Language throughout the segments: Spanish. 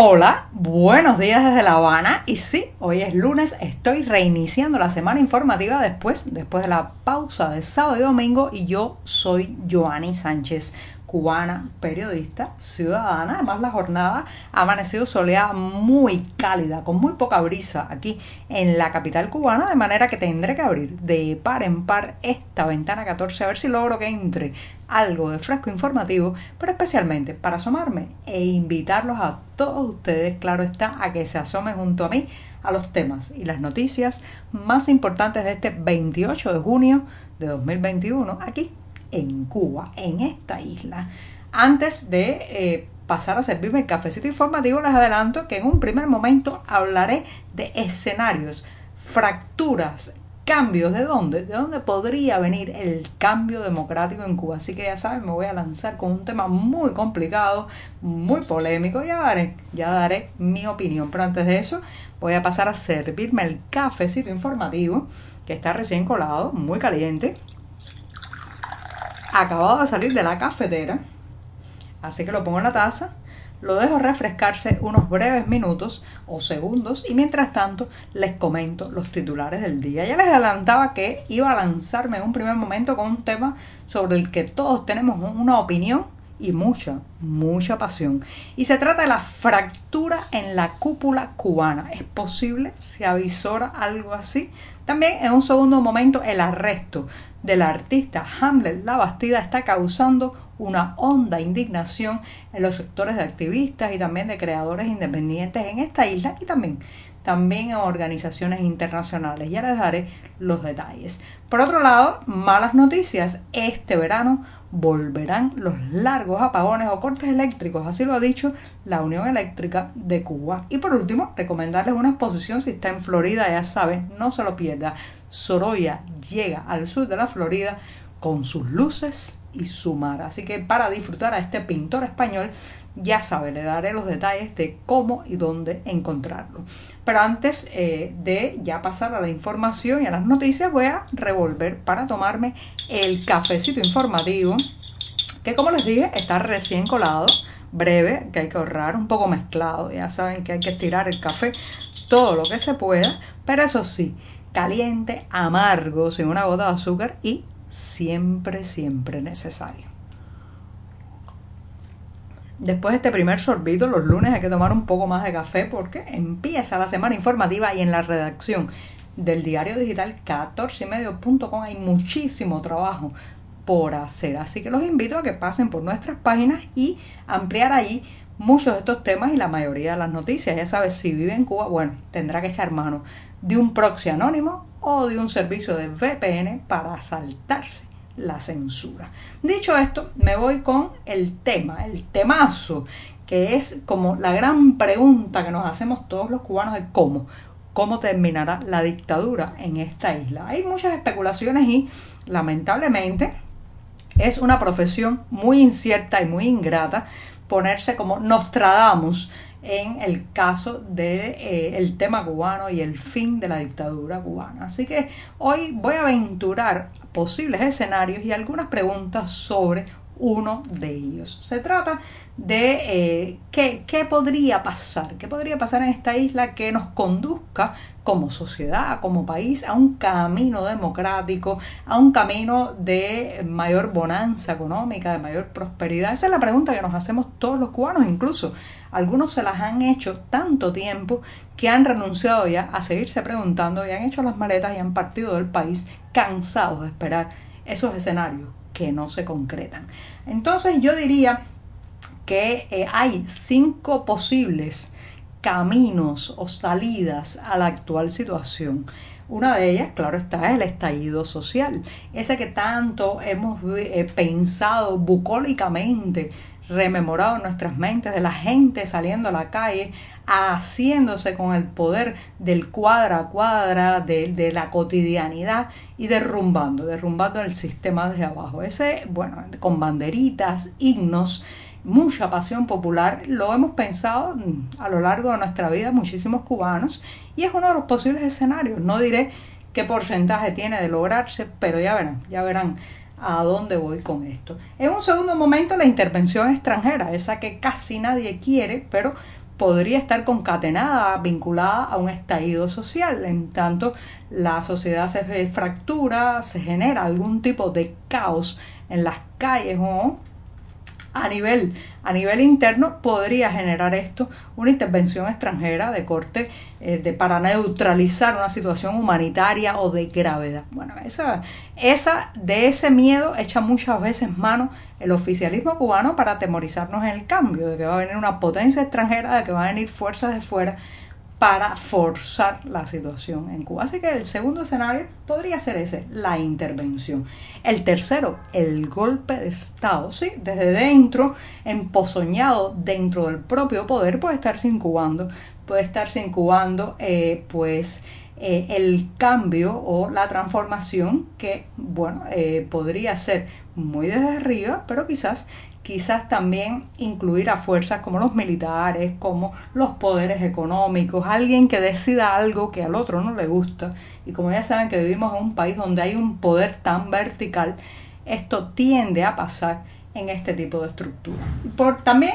Hola, buenos días desde La Habana. Y sí, hoy es lunes, estoy reiniciando la semana informativa después, después de la pausa de sábado y domingo y yo soy Joanny Sánchez cubana, periodista, ciudadana. Además, la jornada ha amanecido soleada, muy cálida, con muy poca brisa aquí en la capital cubana, de manera que tendré que abrir de par en par esta ventana 14 a ver si logro que entre algo de fresco informativo, pero especialmente para asomarme e invitarlos a todos ustedes, claro está, a que se asomen junto a mí a los temas y las noticias más importantes de este 28 de junio de 2021 aquí en Cuba, en esta isla. Antes de eh, pasar a servirme el cafecito informativo, les adelanto que en un primer momento hablaré de escenarios, fracturas, cambios, ¿de dónde? ¿De dónde podría venir el cambio democrático en Cuba? Así que ya saben, me voy a lanzar con un tema muy complicado, muy polémico, ya daré, ya daré mi opinión. Pero antes de eso, voy a pasar a servirme el cafecito informativo, que está recién colado, muy caliente acabado de salir de la cafetera, así que lo pongo en la taza, lo dejo refrescarse unos breves minutos o segundos y mientras tanto les comento los titulares del día. Ya les adelantaba que iba a lanzarme en un primer momento con un tema sobre el que todos tenemos una opinión y mucha, mucha pasión. Y se trata de la fractura en la cúpula cubana. ¿Es posible? ¿Se avisora algo así? También en un segundo momento el arresto del artista Hamlet La Bastida está causando una honda indignación en los sectores de activistas y también de creadores independientes en esta isla y también, también en organizaciones internacionales. Ya les daré los detalles. Por otro lado, malas noticias. Este verano volverán los largos apagones o cortes eléctricos, así lo ha dicho la Unión Eléctrica de Cuba. Y por último, recomendarles una exposición si está en Florida, ya saben, no se lo pierda. Sorolla llega al sur de la Florida con sus luces y su mar. Así que para disfrutar a este pintor español, ya sabe, le daré los detalles de cómo y dónde encontrarlo. Pero antes eh, de ya pasar a la información y a las noticias, voy a revolver para tomarme el cafecito informativo, que como les dije, está recién colado, breve, que hay que ahorrar, un poco mezclado. Ya saben que hay que estirar el café todo lo que se pueda, pero eso sí, caliente, amargo, sin una gota de azúcar y siempre, siempre necesario. Después de este primer sorbito, los lunes hay que tomar un poco más de café porque empieza la semana informativa y en la redacción del diario digital 14ymedio.com hay muchísimo trabajo por hacer. Así que los invito a que pasen por nuestras páginas y ampliar ahí muchos de estos temas y la mayoría de las noticias. Ya sabes, si vive en Cuba, bueno, tendrá que echar mano de un proxy anónimo o de un servicio de VPN para saltarse la censura. Dicho esto, me voy con el tema, el temazo, que es como la gran pregunta que nos hacemos todos los cubanos de cómo, cómo terminará la dictadura en esta isla. Hay muchas especulaciones y lamentablemente es una profesión muy incierta y muy ingrata ponerse como Nostradamus en el caso del de, eh, tema cubano y el fin de la dictadura cubana. Así que hoy voy a aventurar posibles escenarios y algunas preguntas sobre uno de ellos. Se trata de eh, qué, qué, podría pasar, qué podría pasar en esta isla que nos conduzca como sociedad, como país, a un camino democrático, a un camino de mayor bonanza económica, de mayor prosperidad. Esa es la pregunta que nos hacemos todos los cubanos, incluso algunos se las han hecho tanto tiempo que han renunciado ya a seguirse preguntando y han hecho las maletas y han partido del país cansados de esperar esos escenarios que no se concretan. Entonces yo diría que eh, hay cinco posibles caminos o salidas a la actual situación. Una de ellas, claro está, es el estallido social, ese que tanto hemos eh, pensado bucólicamente rememorado en nuestras mentes de la gente saliendo a la calle, haciéndose con el poder del cuadra a cuadra, de, de, la cotidianidad y derrumbando, derrumbando el sistema desde abajo. Ese, bueno, con banderitas, himnos, mucha pasión popular, lo hemos pensado a lo largo de nuestra vida muchísimos cubanos y es uno de los posibles escenarios. No diré qué porcentaje tiene de lograrse, pero ya verán, ya verán a dónde voy con esto. En un segundo momento, la intervención extranjera, esa que casi nadie quiere, pero podría estar concatenada, vinculada a un estallido social. En tanto, la sociedad se fractura, se genera algún tipo de caos en las calles o a nivel, a nivel interno podría generar esto una intervención extranjera de corte eh, de, para neutralizar una situación humanitaria o de gravedad. Bueno, esa, esa, de ese miedo echa muchas veces mano el oficialismo cubano para atemorizarnos en el cambio, de que va a venir una potencia extranjera, de que van a venir fuerzas de fuera para forzar la situación en Cuba. Así que el segundo escenario podría ser ese, la intervención. El tercero, el golpe de Estado. Sí, desde dentro, empozoñado dentro del propio poder, puede estarse incubando, puede estarse incubando, eh, pues, eh, el cambio o la transformación que, bueno, eh, podría ser muy desde arriba, pero quizás quizás también incluir a fuerzas como los militares, como los poderes económicos, alguien que decida algo que al otro no le gusta. Y como ya saben que vivimos en un país donde hay un poder tan vertical, esto tiende a pasar en este tipo de estructura. Por también,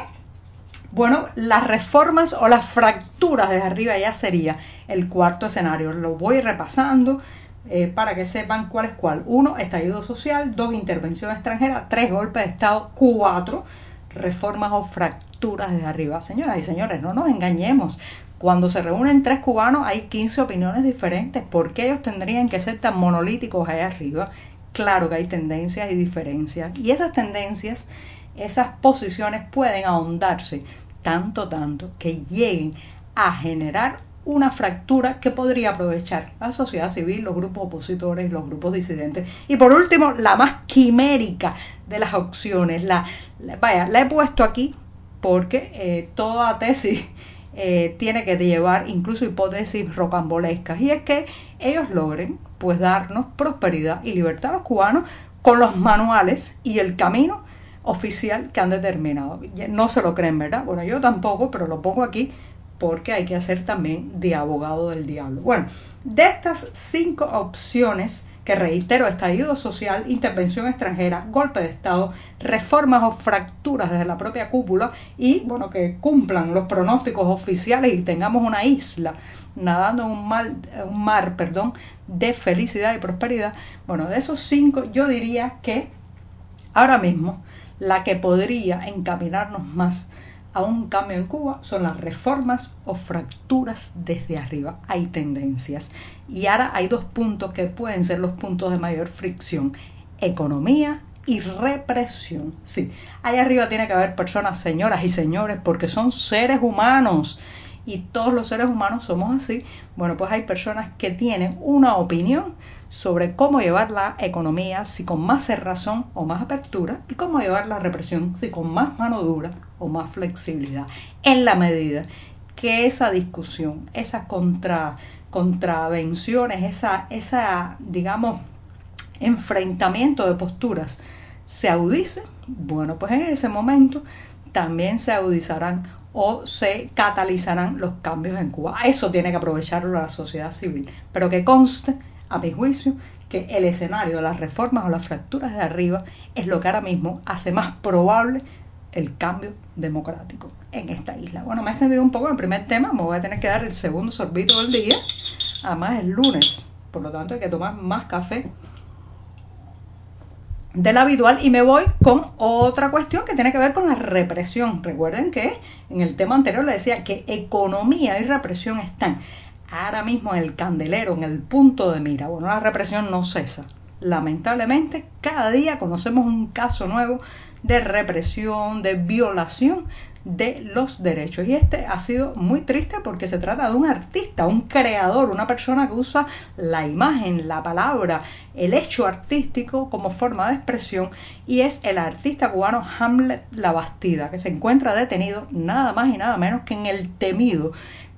bueno, las reformas o las fracturas desde arriba ya sería el cuarto escenario. Lo voy repasando eh, para que sepan cuál es cuál. Uno, estallido social. Dos, intervención extranjera. Tres, golpe de Estado. Cuatro, reformas o fracturas desde arriba. Señoras y señores, no nos engañemos. Cuando se reúnen tres cubanos hay 15 opiniones diferentes. ¿Por qué ellos tendrían que ser tan monolíticos allá arriba? Claro que hay tendencias y diferencias. Y esas tendencias, esas posiciones pueden ahondarse tanto, tanto que lleguen a generar una fractura que podría aprovechar la sociedad civil, los grupos opositores, los grupos disidentes. Y por último, la más quimérica de las opciones. La, vaya, la he puesto aquí porque eh, toda tesis eh, tiene que llevar incluso hipótesis rocambolescas. Y es que ellos logren pues darnos prosperidad y libertad a los cubanos con los manuales y el camino oficial que han determinado. No se lo creen, ¿verdad? Bueno, yo tampoco, pero lo pongo aquí porque hay que hacer también de abogado del diablo. Bueno, de estas cinco opciones que reitero, estallido social, intervención extranjera, golpe de Estado, reformas o fracturas desde la propia cúpula y, bueno, que cumplan los pronósticos oficiales y tengamos una isla nadando en un, mar, un mar perdón, de felicidad y prosperidad. Bueno, de esos cinco yo diría que ahora mismo la que podría encaminarnos más a un cambio en Cuba son las reformas o fracturas desde arriba. Hay tendencias. Y ahora hay dos puntos que pueden ser los puntos de mayor fricción. Economía y represión. Sí, ahí arriba tiene que haber personas, señoras y señores, porque son seres humanos. Y todos los seres humanos somos así. Bueno, pues hay personas que tienen una opinión sobre cómo llevar la economía, si con más cerrazón o más apertura, y cómo llevar la represión, si con más mano dura o más flexibilidad, en la medida que esa discusión, esas contra, contravenciones, esa, esa, digamos, enfrentamiento de posturas se agudice, bueno, pues en ese momento también se agudizarán o se catalizarán los cambios en Cuba. Eso tiene que aprovecharlo la sociedad civil, pero que conste a mi juicio, que el escenario de las reformas o las fracturas de arriba es lo que ahora mismo hace más probable el cambio democrático en esta isla. Bueno, me he extendido un poco el primer tema, me voy a tener que dar el segundo sorbito del día. Además es lunes, por lo tanto hay que tomar más café del habitual y me voy con otra cuestión que tiene que ver con la represión. Recuerden que en el tema anterior le decía que economía y represión están ahora mismo en el candelero, en el punto de mira. Bueno, la represión no cesa. Lamentablemente, cada día conocemos un caso nuevo de represión, de violación de los derechos. Y este ha sido muy triste porque se trata de un artista, un creador, una persona que usa la imagen, la palabra, el hecho artístico como forma de expresión y es el artista cubano Hamlet La Bastida, que se encuentra detenido nada más y nada menos que en el temido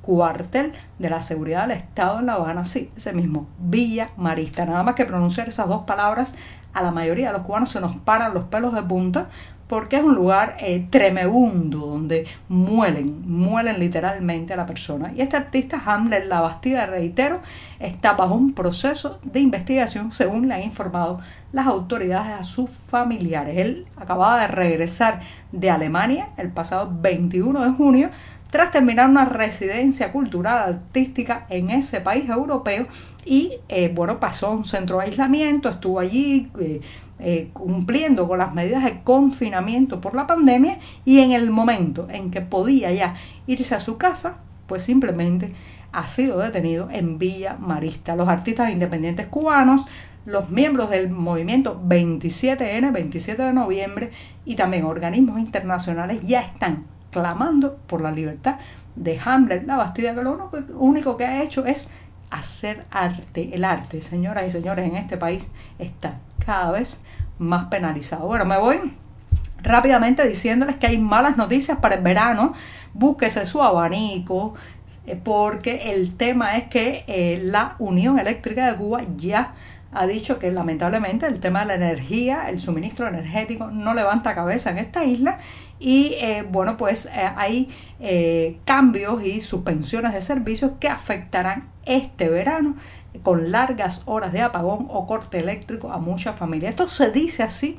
cuartel de la seguridad del Estado en La Habana, sí, ese mismo, Villa Marista. Nada más que pronunciar esas dos palabras, a la mayoría de los cubanos se nos paran los pelos de punta porque es un lugar eh, tremebundo donde muelen, muelen literalmente a la persona. Y este artista, Hamlet La Bastida, reitero, está bajo un proceso de investigación según le han informado las autoridades a sus familiares. Él acababa de regresar de Alemania el pasado 21 de junio tras terminar una residencia cultural artística en ese país europeo y eh, bueno, pasó a un centro de aislamiento, estuvo allí eh, eh, cumpliendo con las medidas de confinamiento por la pandemia y en el momento en que podía ya irse a su casa, pues simplemente ha sido detenido en Villa Marista. Los artistas independientes cubanos, los miembros del movimiento 27N, 27 de noviembre y también organismos internacionales ya están clamando por la libertad de Hamlet, la Bastida, que lo único que ha hecho es hacer arte. El arte, señoras y señores, en este país está cada vez más penalizado. Bueno, me voy rápidamente diciéndoles que hay malas noticias para el verano. Búsquese su abanico, eh, porque el tema es que eh, la Unión Eléctrica de Cuba ya ha dicho que lamentablemente el tema de la energía, el suministro energético no levanta cabeza en esta isla y eh, bueno pues hay cambios y suspensiones de servicios que afectarán este verano con largas horas de apagón o corte eléctrico a muchas familias. Esto se dice así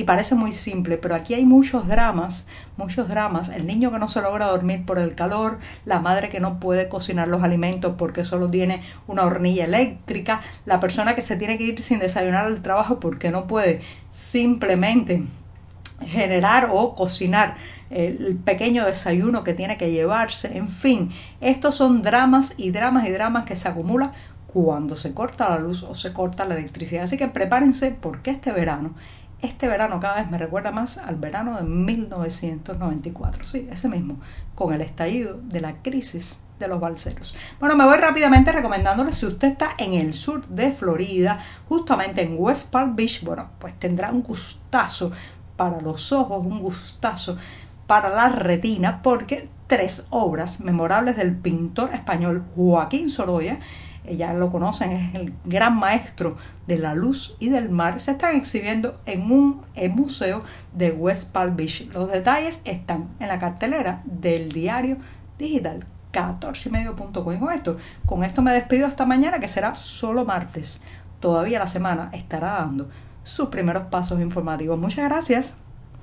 y parece muy simple, pero aquí hay muchos dramas, muchos dramas. El niño que no se logra dormir por el calor, la madre que no puede cocinar los alimentos porque solo tiene una hornilla eléctrica, la persona que se tiene que ir sin desayunar al trabajo porque no puede simplemente generar o cocinar el pequeño desayuno que tiene que llevarse, en fin, estos son dramas y dramas y dramas que se acumulan cuando se corta la luz o se corta la electricidad. Así que prepárense porque este verano, este verano cada vez me recuerda más al verano de 1994, sí, ese mismo, con el estallido de la crisis de los balseros. Bueno, me voy rápidamente recomendándoles si usted está en el sur de Florida, justamente en West Palm Beach, bueno, pues tendrá un gustazo para los ojos, un gustazo para la retina, porque tres obras memorables del pintor español Joaquín Sorolla ya lo conocen, es el gran maestro de la luz y del mar, se están exhibiendo en un museo de West Palm Beach. Los detalles están en la cartelera del diario digital 14 y medio con esto, con esto me despido esta mañana que será solo martes. Todavía la semana estará dando sus primeros pasos informativos. Muchas gracias.